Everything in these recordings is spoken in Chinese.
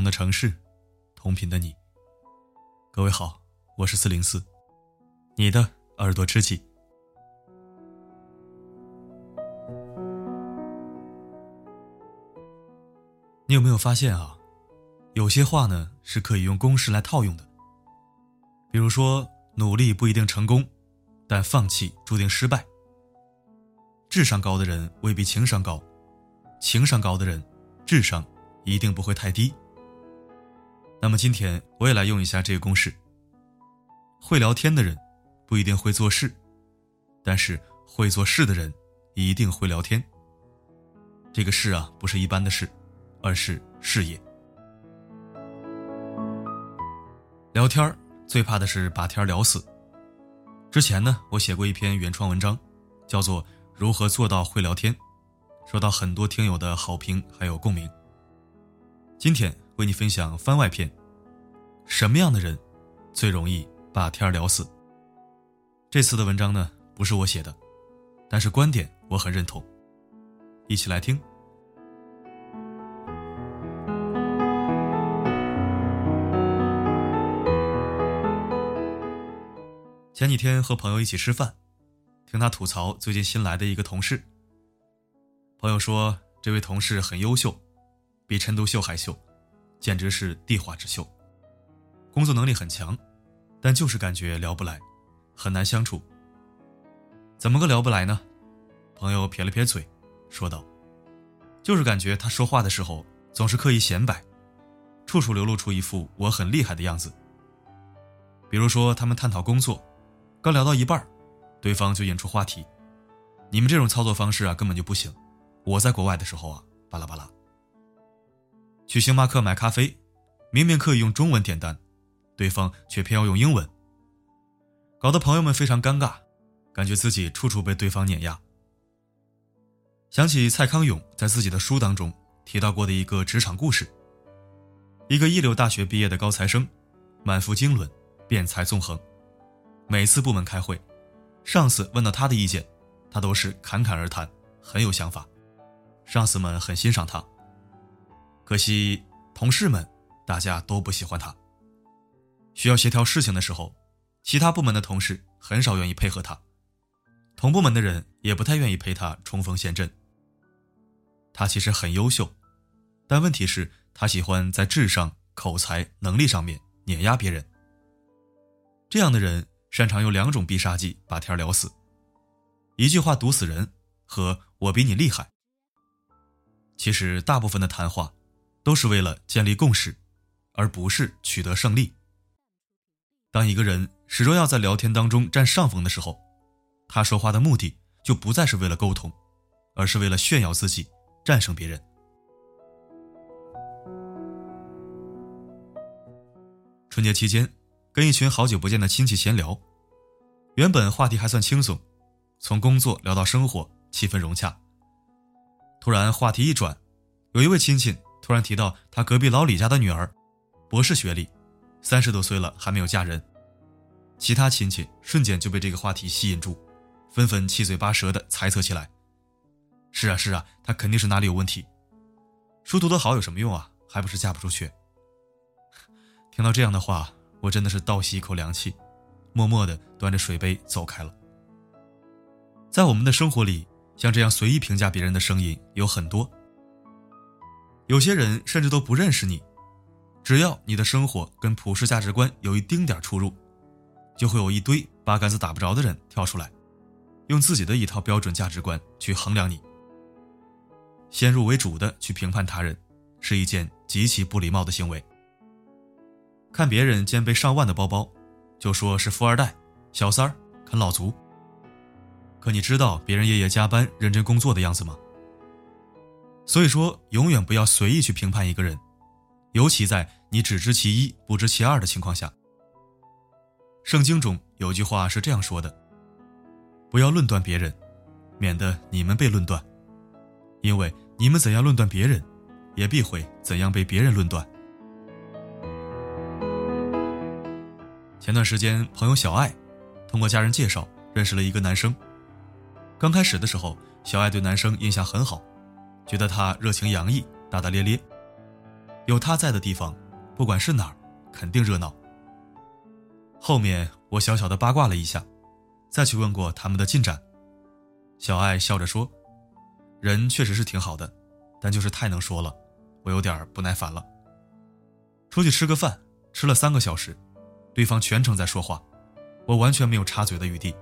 同的城市，同频的你。各位好，我是四零四，你的耳朵知己。你有没有发现啊？有些话呢是可以用公式来套用的。比如说，努力不一定成功，但放弃注定失败。智商高的人未必情商高，情商高的人，智商一定不会太低。那么今天我也来用一下这个公式。会聊天的人不一定会做事，但是会做事的人一定会聊天。这个事啊，不是一般的事。而是事业。聊天最怕的是把天聊死。之前呢，我写过一篇原创文章，叫做《如何做到会聊天》，收到很多听友的好评还有共鸣。今天为你分享番外篇：什么样的人最容易把天聊死？这次的文章呢，不是我写的，但是观点我很认同。一起来听。前几天和朋友一起吃饭，听他吐槽最近新来的一个同事。朋友说，这位同事很优秀，比陈独秀还秀，简直是地花之秀。工作能力很强，但就是感觉聊不来，很难相处。怎么个聊不来呢？朋友撇了撇嘴，说道：“就是感觉他说话的时候总是刻意显摆，处处流露出一副我很厉害的样子。比如说，他们探讨工作。”刚聊到一半，对方就引出话题：“你们这种操作方式啊，根本就不行。我在国外的时候啊，巴拉巴拉。去星巴克买咖啡，明明可以用中文点单，对方却偏要用英文，搞得朋友们非常尴尬，感觉自己处处被对方碾压。想起蔡康永在自己的书当中提到过的一个职场故事：一个一流大学毕业的高材生，满腹经纶，辩才纵横。每次部门开会，上司问到他的意见，他都是侃侃而谈，很有想法，上司们很欣赏他。可惜同事们大家都不喜欢他。需要协调事情的时候，其他部门的同事很少愿意配合他，同部门的人也不太愿意陪他冲锋陷阵。他其实很优秀，但问题是，他喜欢在智商、口才、能力上面碾压别人。这样的人。擅长用两种必杀技把天聊死，一句话毒死人和我比你厉害。其实大部分的谈话都是为了建立共识，而不是取得胜利。当一个人始终要在聊天当中占上风的时候，他说话的目的就不再是为了沟通，而是为了炫耀自己，战胜别人。春节期间。跟一群好久不见的亲戚闲聊，原本话题还算轻松，从工作聊到生活，气氛融洽。突然话题一转，有一位亲戚突然提到他隔壁老李家的女儿，博士学历，三十多岁了还没有嫁人。其他亲戚瞬间就被这个话题吸引住，纷纷七嘴八舌的猜测起来。是啊是啊，他肯定是哪里有问题。书读得好有什么用啊？还不是嫁不出去。听到这样的话。我真的是倒吸一口凉气，默默的端着水杯走开了。在我们的生活里，像这样随意评价别人的声音有很多。有些人甚至都不认识你，只要你的生活跟普世价值观有一丁点出入，就会有一堆八竿子打不着的人跳出来，用自己的一套标准价值观去衡量你。先入为主的去评判他人，是一件极其不礼貌的行为。看别人肩背上万的包包，就说是富二代、小三儿、啃老族。可你知道别人夜夜加班、认真工作的样子吗？所以说，永远不要随意去评判一个人，尤其在你只知其一不知其二的情况下。圣经中有句话是这样说的：“不要论断别人，免得你们被论断，因为你们怎样论断别人，也必会怎样被别人论断。”前段时间，朋友小爱通过家人介绍认识了一个男生。刚开始的时候，小爱对男生印象很好，觉得他热情洋溢、大大咧咧。有他在的地方，不管是哪儿，肯定热闹。后面我小小的八卦了一下，再去问过他们的进展。小爱笑着说：“人确实是挺好的，但就是太能说了，我有点不耐烦了。”出去吃个饭，吃了三个小时，对方全程在说话，我完全没有插嘴的余地。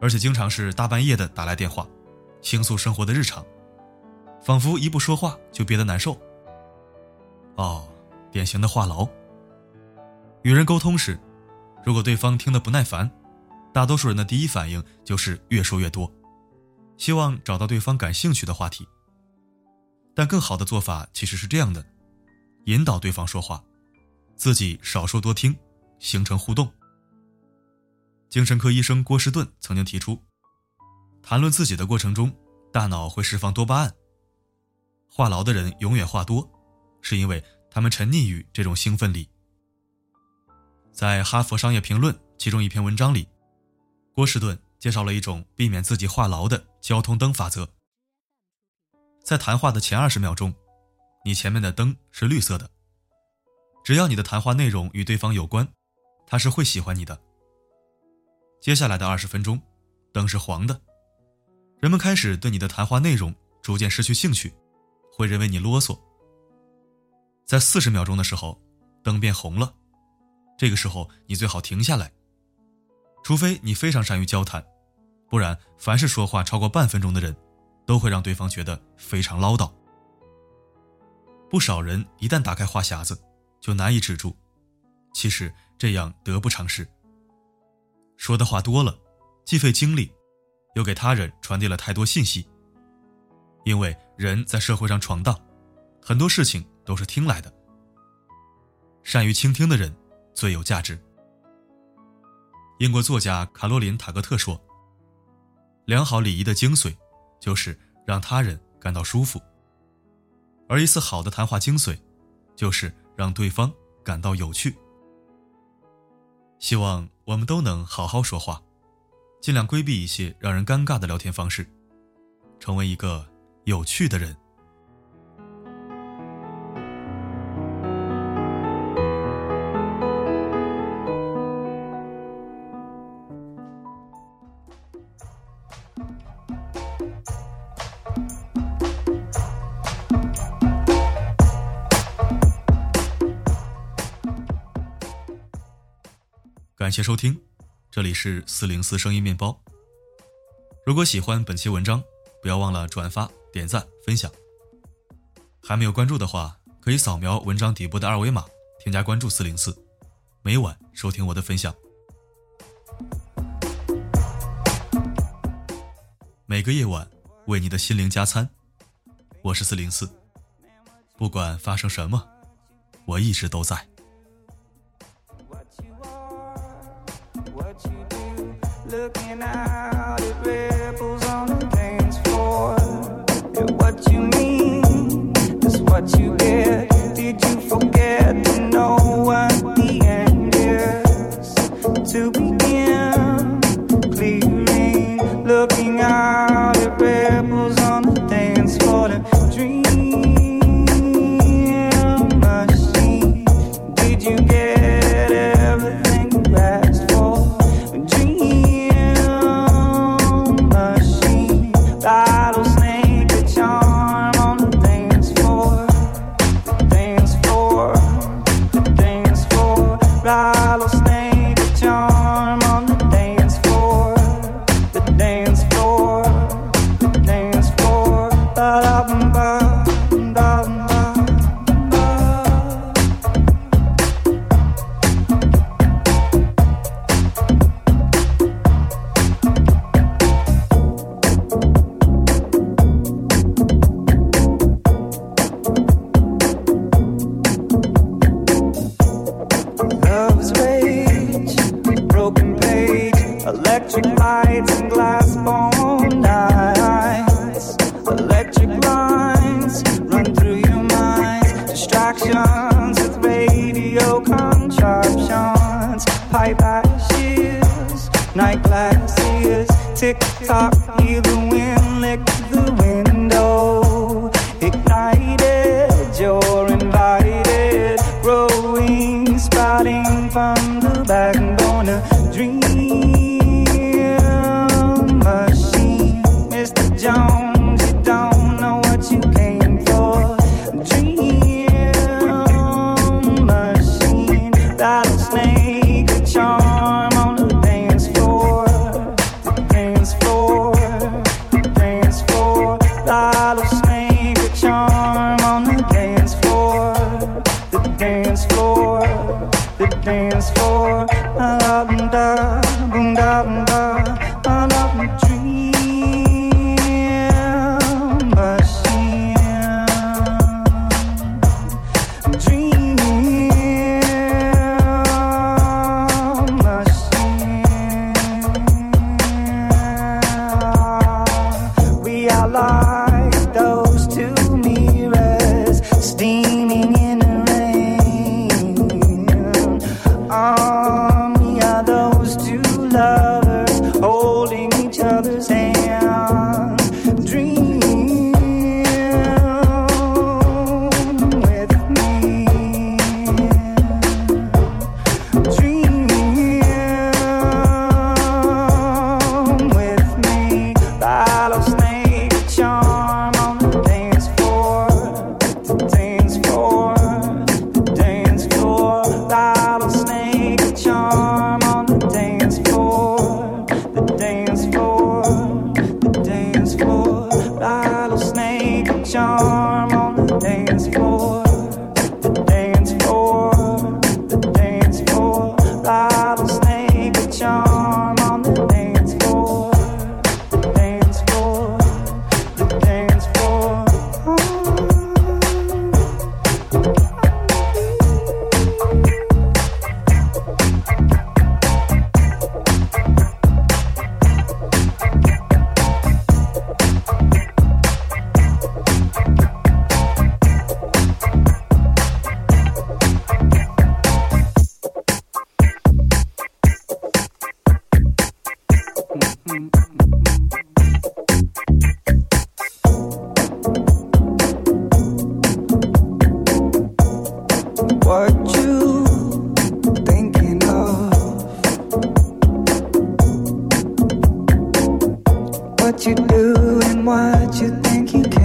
而且经常是大半夜的打来电话，倾诉生活的日常，仿佛一不说话就憋得难受。哦，典型的话痨。与人沟通时。如果对方听得不耐烦，大多数人的第一反应就是越说越多，希望找到对方感兴趣的话题。但更好的做法其实是这样的：引导对方说话，自己少说多听，形成互动。精神科医生郭士顿曾经提出，谈论自己的过程中，大脑会释放多巴胺。话痨的人永远话多，是因为他们沉溺于这种兴奋里。在《哈佛商业评论》其中一篇文章里，郭士顿介绍了一种避免自己话痨的交通灯法则。在谈话的前二十秒钟，你前面的灯是绿色的，只要你的谈话内容与对方有关，他是会喜欢你的。接下来的二十分钟，灯是黄的，人们开始对你的谈话内容逐渐失去兴趣，会认为你啰嗦。在四十秒钟的时候，灯变红了。这个时候，你最好停下来，除非你非常善于交谈，不然，凡是说话超过半分钟的人，都会让对方觉得非常唠叨。不少人一旦打开话匣子，就难以止住，其实这样得不偿失。说的话多了，既费精力，又给他人传递了太多信息。因为人在社会上闯荡，很多事情都是听来的。善于倾听的人。最有价值。英国作家卡洛琳·塔格特说：“良好礼仪的精髓，就是让他人感到舒服。而一次好的谈话精髓，就是让对方感到有趣。”希望我们都能好好说话，尽量规避一些让人尴尬的聊天方式，成为一个有趣的人。感谢收听，这里是四零四声音面包。如果喜欢本期文章，不要忘了转发、点赞、分享。还没有关注的话，可以扫描文章底部的二维码，添加关注四零四，每晚收听我的分享。每个夜晚为你的心灵加餐，我是四零四。不管发生什么，我一直都在。looking out Distractions with radio contraptions. Pipe ashes, night glasses. Tick tock, hear for. What you do and what you think you can.